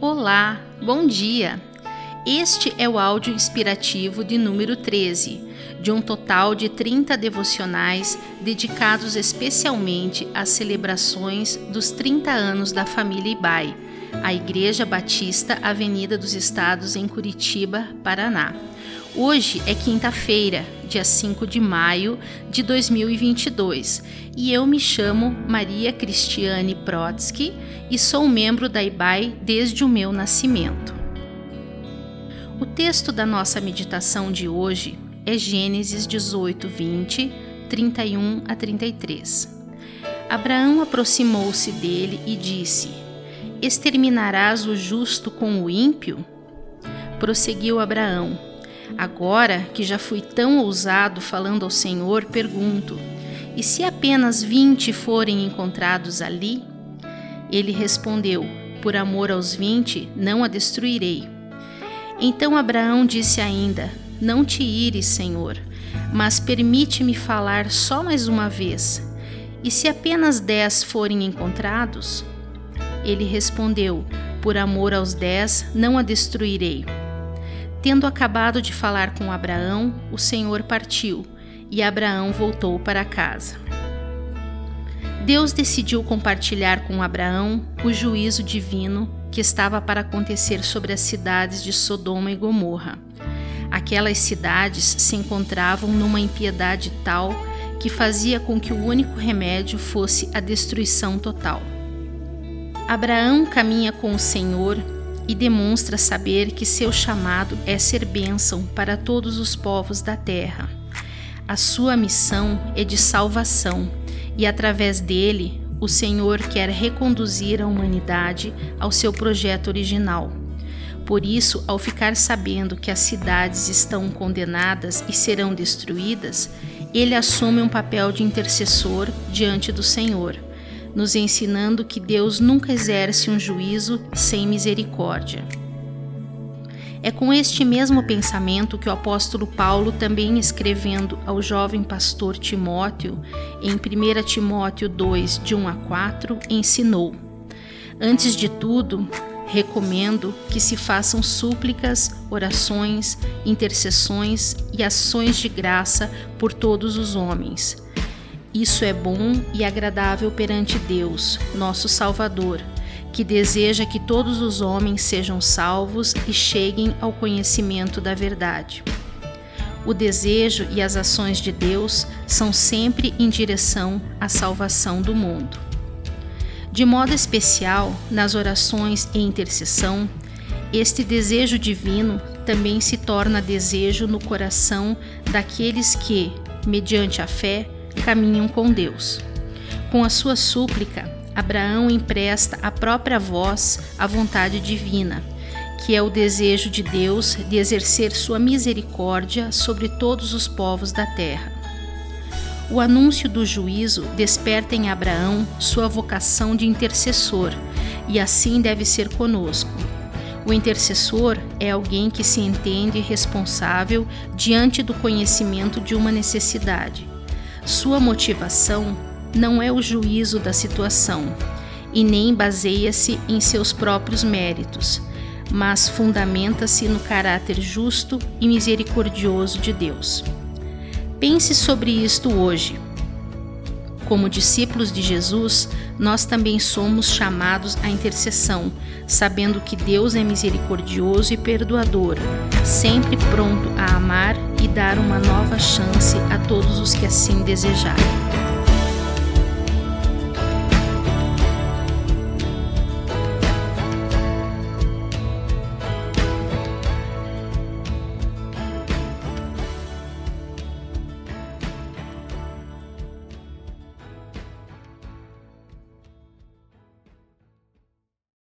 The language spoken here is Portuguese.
Olá, bom dia! Este é o áudio inspirativo de número 13, de um total de 30 devocionais dedicados especialmente às celebrações dos 30 anos da família Ibai, a Igreja Batista Avenida dos Estados em Curitiba, Paraná. Hoje é quinta-feira, dia 5 de maio de 2022, e eu me chamo Maria Cristiane Protsky e sou membro da IBAI desde o meu nascimento. O texto da nossa meditação de hoje é Gênesis 18, 20, 31 a 33. Abraão aproximou-se dele e disse: Exterminarás o justo com o ímpio? Prosseguiu Abraão: Agora que já fui tão ousado falando ao Senhor, pergunto: e se apenas vinte forem encontrados ali? Ele respondeu: Por amor aos vinte, não a destruirei. Então Abraão disse ainda: Não te ires, Senhor, mas permite-me falar só mais uma vez. E se apenas dez forem encontrados? Ele respondeu: Por amor aos dez, não a destruirei. Tendo acabado de falar com Abraão, o Senhor partiu e Abraão voltou para casa. Deus decidiu compartilhar com Abraão o juízo divino que estava para acontecer sobre as cidades de Sodoma e Gomorra. Aquelas cidades se encontravam numa impiedade tal que fazia com que o único remédio fosse a destruição total. Abraão caminha com o Senhor e demonstra saber que seu chamado é ser bênção para todos os povos da terra. A sua missão é de salvação e, através dele, o Senhor quer reconduzir a humanidade ao seu projeto original. Por isso, ao ficar sabendo que as cidades estão condenadas e serão destruídas, ele assume um papel de intercessor diante do Senhor nos ensinando que Deus nunca exerce um juízo sem misericórdia. É com este mesmo pensamento que o apóstolo Paulo, também escrevendo ao jovem pastor Timóteo, em 1 Timóteo 2, de 1 a 4, ensinou: Antes de tudo, recomendo que se façam súplicas, orações, intercessões e ações de graça por todos os homens isso é bom e agradável perante Deus, nosso Salvador, que deseja que todos os homens sejam salvos e cheguem ao conhecimento da verdade. O desejo e as ações de Deus são sempre em direção à salvação do mundo. De modo especial, nas orações e intercessão, este desejo divino também se torna desejo no coração daqueles que, mediante a fé, caminham com Deus. Com a sua súplica, Abraão empresta a própria voz à vontade divina, que é o desejo de Deus de exercer sua misericórdia sobre todos os povos da terra. O anúncio do juízo desperta em Abraão sua vocação de intercessor, e assim deve ser conosco. O intercessor é alguém que se entende responsável diante do conhecimento de uma necessidade sua motivação não é o juízo da situação e nem baseia-se em seus próprios méritos, mas fundamenta-se no caráter justo e misericordioso de Deus. Pense sobre isto hoje. Como discípulos de Jesus, nós também somos chamados à intercessão, sabendo que Deus é misericordioso e perdoador, sempre pronto a amar e dar uma nova chance a todos os que assim desejarem.